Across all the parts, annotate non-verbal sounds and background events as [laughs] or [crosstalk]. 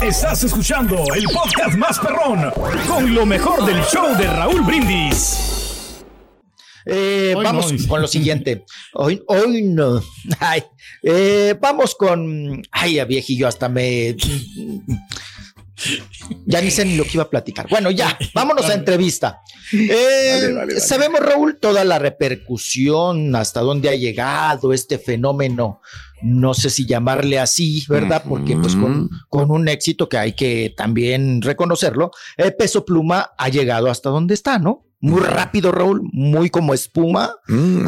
Estás escuchando el podcast más perrón con lo mejor del show de Raúl Brindis. Eh, vamos no, con lo siguiente. Hoy, hoy no. [laughs] Ay, eh, vamos con. Ay, a viejillo, hasta me. Ya ni sé ni lo que iba a platicar. Bueno, ya, vámonos a entrevista. Eh, Sabemos, Raúl, toda la repercusión, hasta dónde ha llegado este fenómeno, no sé si llamarle así, ¿verdad? Porque pues con, con un éxito que hay que también reconocerlo, el peso pluma ha llegado hasta donde está, ¿no? Muy rápido, Raúl, muy como espuma,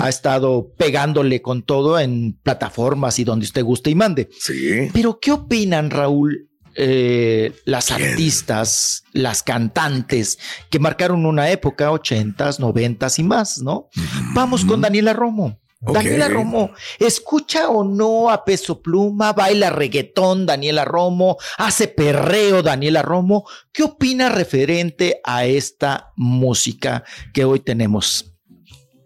ha estado pegándole con todo en plataformas y donde usted guste y mande. Sí. Pero, ¿qué opinan, Raúl? eh, las artistas, las cantantes que marcaron una época, ochentas, noventas y más, ¿no? Vamos con Daniela Romo. Ok. Daniela Romo, ¿escucha o no a Peso Pluma? ¿Baila reggaetón Daniela Romo? ¿Hace perreo Daniela Romo? ¿Qué opina referente a esta música que hoy tenemos?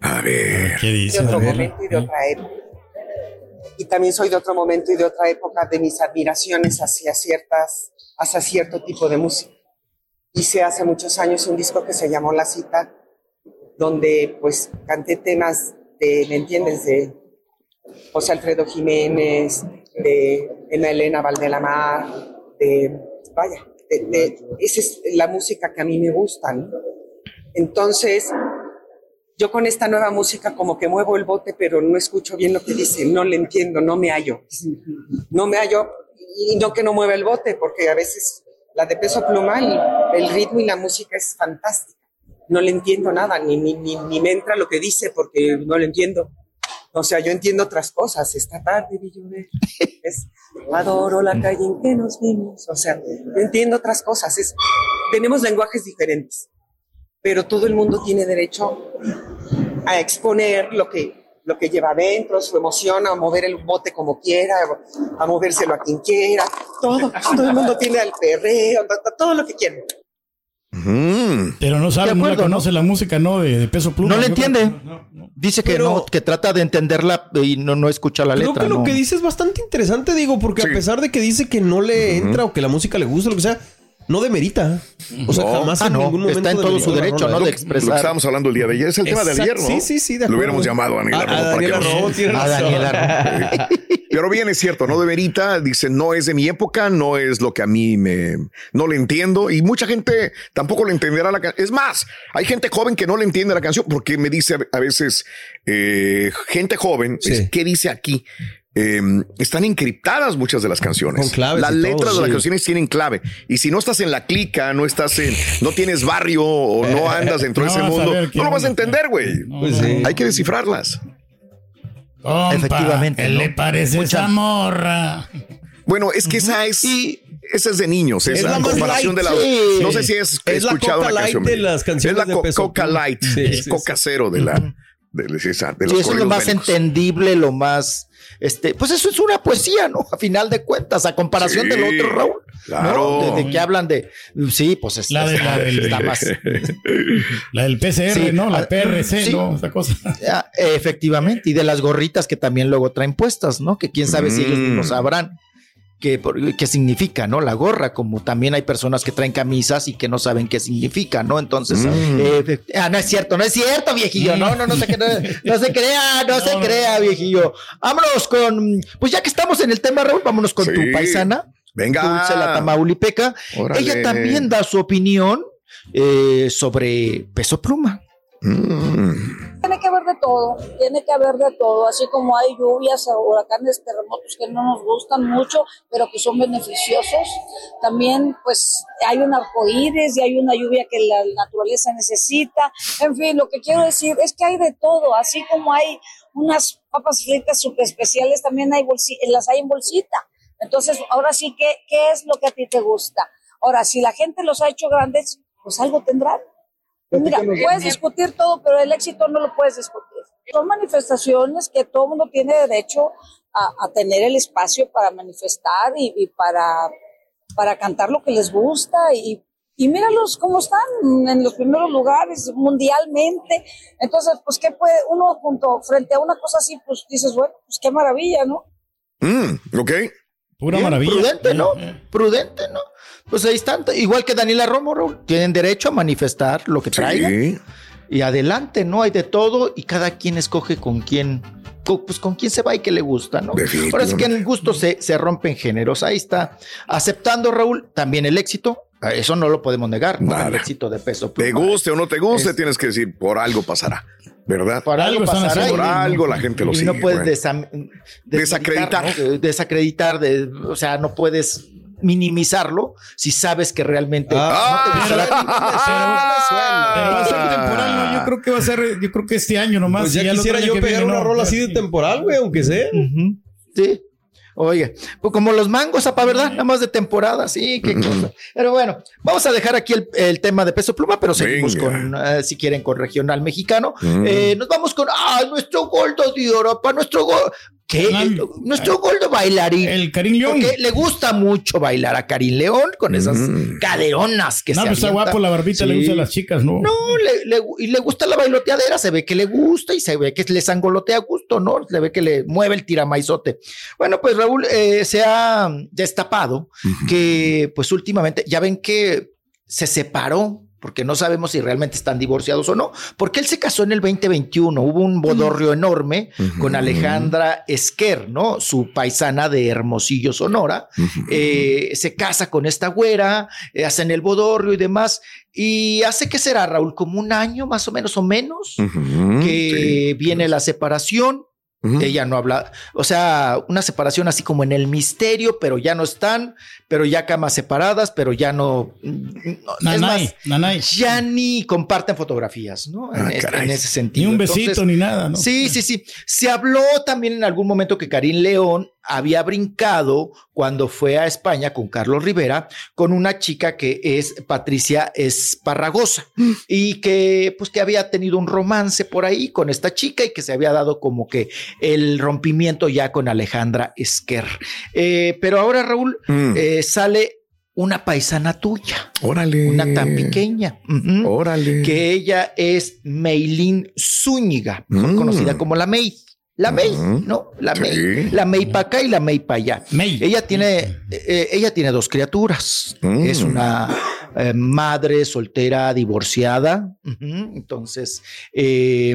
A ver. ¿Qué de dice? otro A ver. momento y de otra época. Y también soy de otro momento y de otra época de mis admiraciones hacia ciertas, hacia cierto tipo de música. Hice hace muchos años un disco que se llamó La Cita, donde pues canté temas de, ¿me entiendes? De José Alfredo Jiménez, de Emma Elena Valdelamar, de, vaya, de, de- esa es la música que a mí me gusta. Entonces, yo con esta nueva música como que muevo el bote, pero no escucho bien lo que dice, no le entiendo, no me hallo. No me hallo, y no que no mueva el bote, porque a veces la de peso pluma, el, el ritmo y la música es fantástica. No le entiendo nada, ni, ni, ni, ni me entra lo que dice porque no lo entiendo. O sea, yo entiendo otras cosas. Esta tarde vi llover. Es, adoro la calle en que nos vimos. O sea, yo entiendo otras cosas. Es, tenemos lenguajes diferentes pero todo el mundo tiene derecho a exponer lo que, lo que lleva adentro, su emoción, a mover el bote como quiera, a movérselo a quien quiera. Todo, todo el mundo tiene al perreo, to- to- todo lo que quiera. Mm. Pero no sabe, no la conoce la música, ¿no? De, de peso pluma. No creo entiende. que no, no. Dice que Pero- no, que trata de entenderla y no, no escucha la Creo letra. que lo no. que dice es bastante interesante, digo, porque Sí. a pesar de que dice que no le entra o que la música le gusta, lo que sea, no demerita. O sea, No. jamás Ah, en no, ningún momento. está en todo su derecho. ¿no? De que- lo expresar. que estábamos hablando el día de ayer es el tema de ayer. Sí, sí, sí, de Lo hubiéramos llamado a Daniela A- a Romo para que Daniela nos- Romo, tiene A. Daniela Pero bien, es cierto, no deberita, dice, no es de mi época, no es lo que a mí me, no le entiendo y mucha gente tampoco le entenderá la canción. Es más, hay gente joven que no le entiende la canción porque me dice a- a veces, eh, gente joven, Sí. es, ¿qué dice aquí? Eh, están encriptadas muchas de las canciones. Con claves Las todo, letras de las canciones tienen clave. Y si no estás en la clica, no estás en, no tienes barrio o no andas dentro de No ese mundo, no lo vas a entender, güey. No, Pues sí. Hay que descifrarlas. Compa, Efectivamente, ¿Qué ¿no? le parece Mucha- esa morra? Bueno, es que esa es, esa es de niños, Es esa la más comparación light, de la. sí. No sé si has Es la escuchado Coca una Light canción. de las canciones es la de co- Peso Coca Pluma. Light, Sí, es sí, Coca sí. Cero de la. De, de esa- de Sí, eso es lo más bélicos. entendible, lo más este, pues eso es una poesía, ¿no? A final de cuentas, a comparación Sí, del otro Raúl. ¿no? claro. De, de que hablan de, sí, pues es, La de- está- la del- está [laughs] más. La del PCR, Sí, ¿no? La ah, PRC, sí. ¿no? Esa cosa. Ah, efectivamente, y de las gorritas que también luego traen puestas, ¿no? Que quién sabe si ellos Mm. mismos sabrán qué, por- qué significa, ¿no? La gorra, como también hay personas que traen camisas y que no saben qué significa, ¿no? Entonces, Mm. eh, ah, no es cierto, no es cierto, viejillo, no, no, no se crea, no se crea, no, se No, no. crea, viejillo. Vámonos con, pues ya que estamos en el tema, Raúl, vámonos con Sí. tu paisana, Venga. Dulce la Tamaulipeca. Órale. Ella también da su opinión eh, sobre Peso Pluma. Mm. Tiene que haber de todo, tiene que haber de todo, así como hay lluvias, huracanes, terremotos que no nos gustan mucho, pero que son beneficiosos. También, pues, hay un arcoíris y hay una lluvia que la naturaleza necesita. En fin, lo que quiero decir es que hay de todo, así como hay unas papas fritas súper especiales, también hay las hay en bolsita. Entonces, ahora sí, ¿qué, ¿qué es lo que a ti te gusta? Ahora, si la gente los ha hecho grandes, pues algo tendrán. Mira, puedes discutir todo, pero el éxito no lo puedes discutir. Son manifestaciones que todo el mundo tiene derecho a, a tener el espacio para manifestar y, y para, para cantar lo que les gusta y, y míralos cómo están en los primeros lugares mundialmente. Entonces, pues, ¿qué puede uno junto frente a una cosa así? Pues dices, bueno, pues qué maravilla, ¿no? Mm, ok. Pura Bien, maravilla. Prudente, ¿no? Prudente, ¿no? Pues ahí están, igual que Daniela Romo, Raúl, tienen derecho a manifestar lo que traigan. Sí. Y adelante, ¿no? Hay de todo y cada quien escoge con quién, pues con quién se va y qué le gusta, ¿no? Ahora es que en el gusto se, se rompen géneros. Ahí está. Aceptando, Raúl, también el éxito. Eso no lo podemos negar. Nada. El éxito de peso. Te guste o no te guste, Es- tienes que decir, por algo pasará, ¿verdad? Por algo pasará y- Por algo la gente lo y sigue. no puedes Desacreditar. Desacreditar, de, o sea, no puedes minimizarlo si sabes que realmente Ah, no te Pero va a ser temporal, ¿no? Yo creo que va a ser, yo creo que este año nomás. Pues ya quisiera yo pegar viene, una no. rola así de temporal, güey, aunque sea. Sí. Oye, pues como los mangos, apa, ¿verdad? Nada más de temporada, sí, qué cosa. Pero bueno, vamos a dejar aquí el, el tema de peso pluma, pero seguimos Venga. con, eh, si quieren, con regional mexicano. Mm. Eh, nos vamos con, ah, nuestro goldo de Europa, nuestro gol. ¿Qué? Ah, nuestro goldo bailarín. El Karim León. Porque le gusta mucho bailar a Karim León con esas Mm. caderonas que No, se pues está guapo, la barbita le gusta a las chicas, ¿no? No, le, le- y le gusta la bailoteadera, se ve que le gusta y se ve que le sangolotea a gusto, ¿no? Se ve que le mueve el tiramaizote. Bueno, pues Raúl eh, se ha destapado que pues últimamente, ya ven que se separó porque no sabemos si realmente están divorciados o no, porque él se casó en el 2021, hubo un bodorrio enorme con Alejandra Esquer, ¿no? Su paisana de Hermosillo, Sonora, eh, se casa con esta güera, eh, hacen el bodorrio y demás, y hace que será, Raúl, como un año más o menos o menos, que sí. viene la separación. Ella no habla, o sea, una separación así como en el misterio, pero ya no están, pero ya camas separadas, pero ya no. no, es Nanay, más, nanay. ya ni comparten fotografías, ¿no? En, Ah, en ese Ni sentido. un besito, Entonces, ni nada, ¿no? Sí, sí, sí. Se habló también en algún momento que Karim León había brincado cuando fue a España con Carlos Rivera con una chica que es Patricia Esparragosa y que pues que había tenido un romance por ahí con esta chica y que se había dado como que el rompimiento ya con Alejandra Esquer. Eh, pero ahora Raúl Mm. eh, sale una paisana tuya, Órale. una tan pequeña. Órale. que ella es Meilín Zúñiga, mejor Mm. conocida como la May. La May. ¿no? La Sí. May. La May para acá y la May para allá. May. Ella tiene, eh, ella tiene dos criaturas. Mm. Es una eh, madre soltera divorciada. Entonces, eh,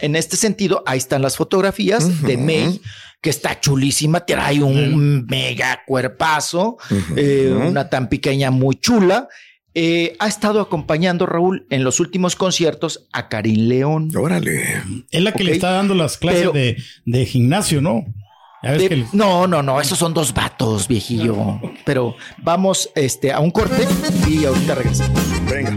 en este sentido, ahí están las fotografías de. May, que está chulísima, trae un mega cuerpazo, eh, una tan pequeña muy chula. Eh, ha estado acompañando Raúl en los últimos conciertos a Karim León. Órale. Es la que le está dando las clases Pero- de, de gimnasio, ¿no? Ya ves De- que el- no, no, no, esos son dos vatos, viejillo. Pero vamos este, a un corte y ahorita regresamos. Venga.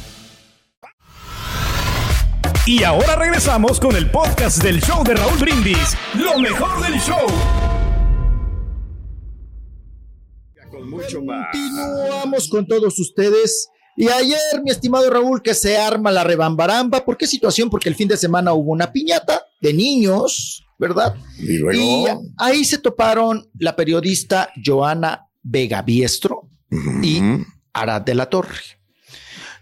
Y ahora regresamos con el podcast del show de Raúl Brindis. Lo mejor del show. Continuamos con todos ustedes. Y ayer, mi estimado Raúl, que se arma la rebambaramba. ¿Por qué situación? Porque el fin de semana hubo una piñata de niños, ¿verdad? Y luego. Y ahí se toparon la periodista Joana Vega Biestro y Arad de la Torre.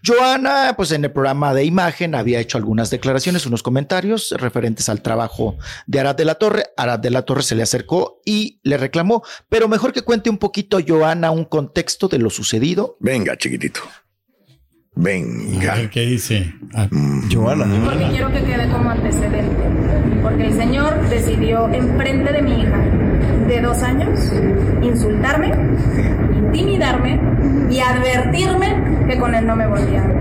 Joana, pues en el programa de imagen había hecho algunas declaraciones, unos comentarios referentes al trabajo de Arad de la Torre. Arad de la Torre se le acercó y le reclamó, pero mejor que cuente un poquito, Joana, un contexto de lo sucedido. Venga, chiquitito. Venga. ¿Qué dice? Ah, Joana. Porque quiero que quede como antecedente. Porque el señor decidió, enfrente de mi hija de dos años, insultarme, intimidarme y advertirme que con él no me volvía a ver.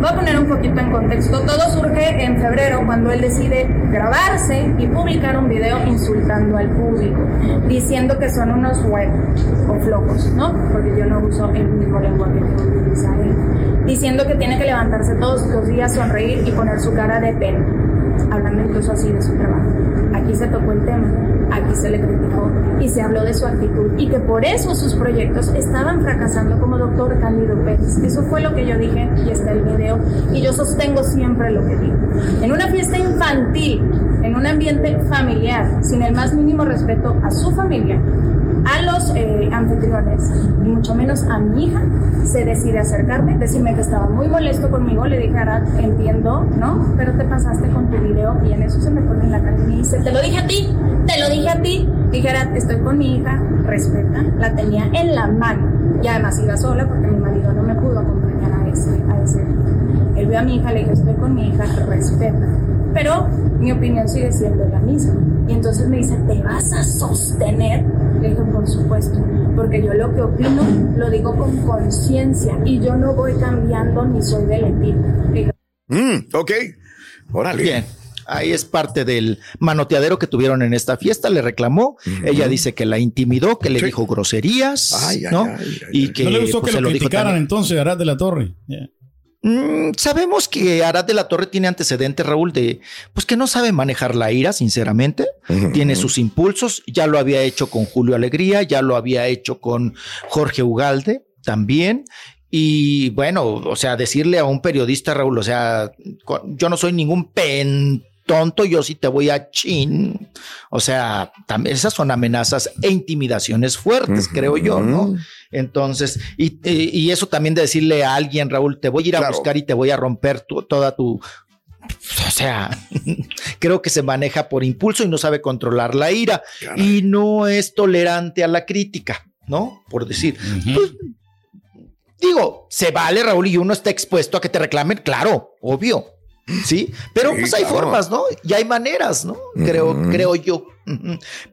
Voy a poner un poquito en contexto. Todo surge en febrero cuando él decide grabarse y publicar un video insultando al público, diciendo que son unos huevos o flojos, ¿no? Porque yo no uso el mismo lenguaje que utiliza él. Diciendo que tiene que levantarse todos los días, sonreír y poner su cara de pena, hablando incluso así de su trabajo. Aquí se tocó el tema, aquí se le criticó y se habló de su actitud y que por eso sus proyectos estaban fracasando como doctor Cándido Pérez. Eso fue lo que yo dije y está el video y yo sostengo siempre lo que digo. En una fiesta infantil, en un ambiente familiar, sin el más mínimo respeto a su familia, a los eh, anfitriones y mucho menos a mi hija, se decide acercarme, decirme que estaba muy molesto conmigo, le dije, Arad, entiendo, ¿no? Pero te pasaste con tu video y en eso se me pone en la cara y me dice, te lo dije a ti, te lo dije a ti. Dije, Arad, estoy con mi hija, respeta, la tenía en la mano y además iba sola porque mi marido no me pudo acompañar a ese, a ese Él vio a mi hija, le dije, estoy con mi hija, respeta. Pero mi opinión sigue siendo la misma. Y entonces me dice, ¿te vas a sostener? Dije, por supuesto, porque yo lo que opino lo digo con conciencia y yo no voy cambiando ni soy de elegir. Mm, ok. Órale. Bien. Ahí es parte del manoteadero que tuvieron en esta fiesta, le reclamó, ella dice que la intimidó, que le dijo groserías, Ay, ay, ¿no? ay, ay, y que no le gustó pues, que lo criticaran entonces, Arad de la Torre. Yeah. Mm, sabemos que Arad de la Torre tiene antecedentes, Raúl, de pues que no sabe manejar la ira, sinceramente. Tiene sus impulsos. Ya lo había hecho con Julio Alegría, ya lo había hecho con Jorge Ugalde también. Y bueno, o sea, decirle a un periodista, Raúl, o sea, yo no soy ningún pen tonto, yo sí te voy a chin. O sea, también esas son amenazas e intimidaciones fuertes, creo yo, ¿no? Entonces, y, y- eso también de decirle a alguien, Raúl, te voy a ir a buscar y te voy a romper tu- toda tu. O sea, [laughs] creo que se maneja por impulso y no sabe controlar la ira y no es tolerante a la crítica, ¿no? Por decir, pues, digo, se vale, Raúl, y uno está expuesto a que te reclamen, claro, obvio. Sí, pero Sí, pues hay claro. formas, ¿no? Y hay maneras, ¿no? Creo, creo yo.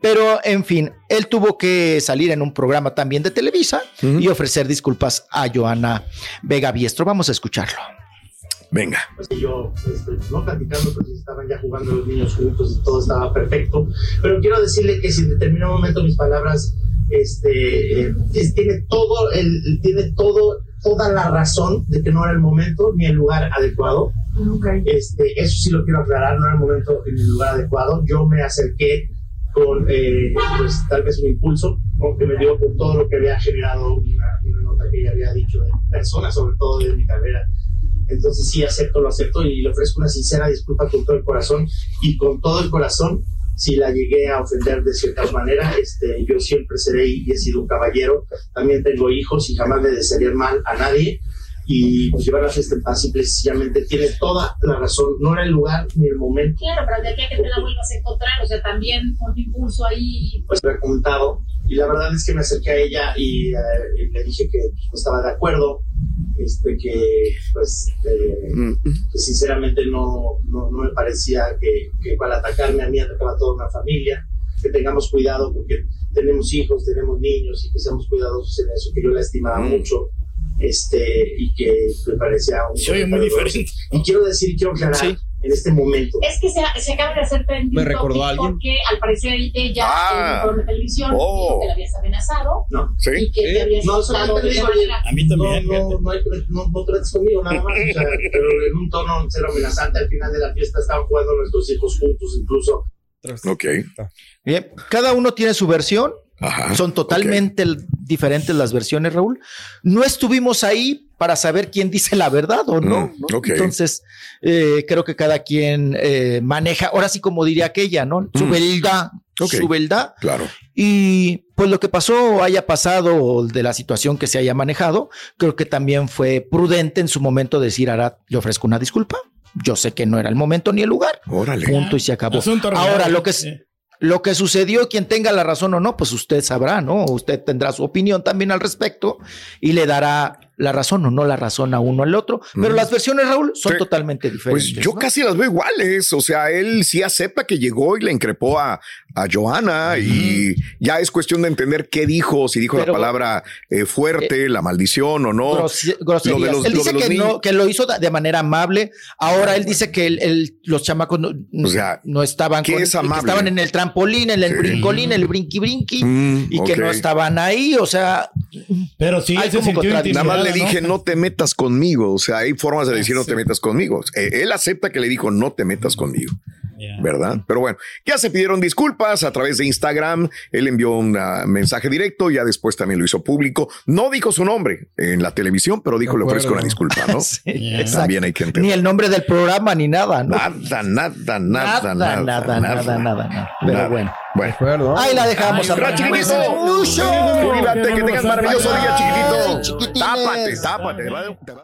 Pero, en fin, él tuvo que salir en un programa también de Televisa y ofrecer disculpas a Joana Vega Biestro. Vamos a escucharlo. Venga. pues que yo, este, no platicando, pues estaban ya jugando los niños juntos y todo estaba perfecto. Pero quiero decirle que si en determinado momento mis palabras, este, eh, es- tiene todo, el, tiene todo, toda la razón de que no era el momento ni el lugar adecuado. Este, eso sí lo quiero aclarar, no era el momento ni el lugar adecuado. Yo me acerqué con, eh, pues tal vez un impulso, aunque me dio por todo lo que había generado una, una nota que ella había dicho de mi persona, sobre todo de mi carrera Entonces sí acepto, lo acepto y le ofrezco una sincera disculpa con todo el corazón y con todo el corazón si la llegué a ofender de cierta manera, este, yo siempre seré y he sido un caballero. También tengo hijos y jamás le desearía mal a nadie. Y pues llevar la fiesta en paz simple y sencillamente tiene toda la razón. No era el lugar ni el momento. Claro, pero de aquí a que te la vuelvas a encontrar, o sea, también un impulso ahí. Pues me he contado y la verdad es que me acerqué a ella y, eh, le dije que pues, no estaba de acuerdo, este, que pues eh, que sinceramente no, no, no, me parecía que, que para atacarme a mí atacaba a toda una familia, que tengamos cuidado porque tenemos hijos, tenemos niños y que seamos cuidadosos en eso, que yo la estimaba mucho este, y que me parecía un... Se oye muy diferente. Y quiero decir, quiero aclarar en este momento. Es que se, se acaba de hacer trending Me recordó alguien. porque al parecer ella Ah. en de televisión Oh. dijo que la habías amenazado No. Sí. y que te habías No, solamente de digo. A mí también. No, no, no, hay- no, no trates conmigo nada más, o sea, [laughs] pero en un tono cero amenazante. Al final de la fiesta estaban jugando nuestros hijos juntos, incluso. Ok. Bien, cada uno tiene su versión. Ajá. Son totalmente l- diferentes las versiones, Raúl. No estuvimos ahí para saber quién dice la verdad o no. Mm, ¿no? ok. Entonces, eh, creo que cada quien eh, maneja, ahora sí como diría aquella, ¿no? Su Mm. verdad, Ok. su verdad. Claro. Y pues lo que pasó, haya pasado o de la situación que se haya manejado, creo que también fue prudente en su momento decir, Arad, le ofrezco una disculpa. Yo sé que no era el momento ni el lugar. Órale. Punto y se acabó. Ahora, lo que es, lo que sucedió, quien tenga la razón o no, pues usted sabrá, ¿no? Usted tendrá su opinión también al respecto y le dará la razón o no la razón a uno al otro. Pero Mm. las versiones, Raúl, son Sí. totalmente diferentes. Pues yo ¿no? casi las veo iguales. O sea, él sí acepta que llegó y le increpó a, a Johanna y ya es cuestión de entender qué dijo, si dijo Pero- la palabra eh, fuerte, la maldición o no. Groserías. Lo de los- él lo dice de los que, no, que lo hizo de manera amable. Ahora él dice que el- el- los chamacos no, O sea, no estaban, ¿qué con- es estaban en el trampolín, en el Sí. brincolín, en el brinqui brinqui Mm, y que no estaban ahí. O sea, Pero sí, Hay se como sintió le dije, no te metas conmigo. O sea, hay formas de decir, no sí. te metas conmigo. Eh, él acepta que le dijo, no te metas conmigo. ¿Verdad? Pero bueno, ya se pidieron disculpas a través de Instagram. Él envió un ah, mensaje directo, ya después también lo hizo público. No dijo su nombre en la televisión, pero dijo, le ofrezco una disculpa, ¿no? [laughs] sí, exacto. También hay que Ni entender. el nombre del programa ni nada, ¿no? Nada, nada, nada, nada, nada, nada, nada, nada. Pero Nada. bueno. Bueno. acuerdo. Ahí la dejamos. Ay, a chiquitito. Mucho. Cuídate, que tengas maravilloso día, chiquitito. Tápate, tápate.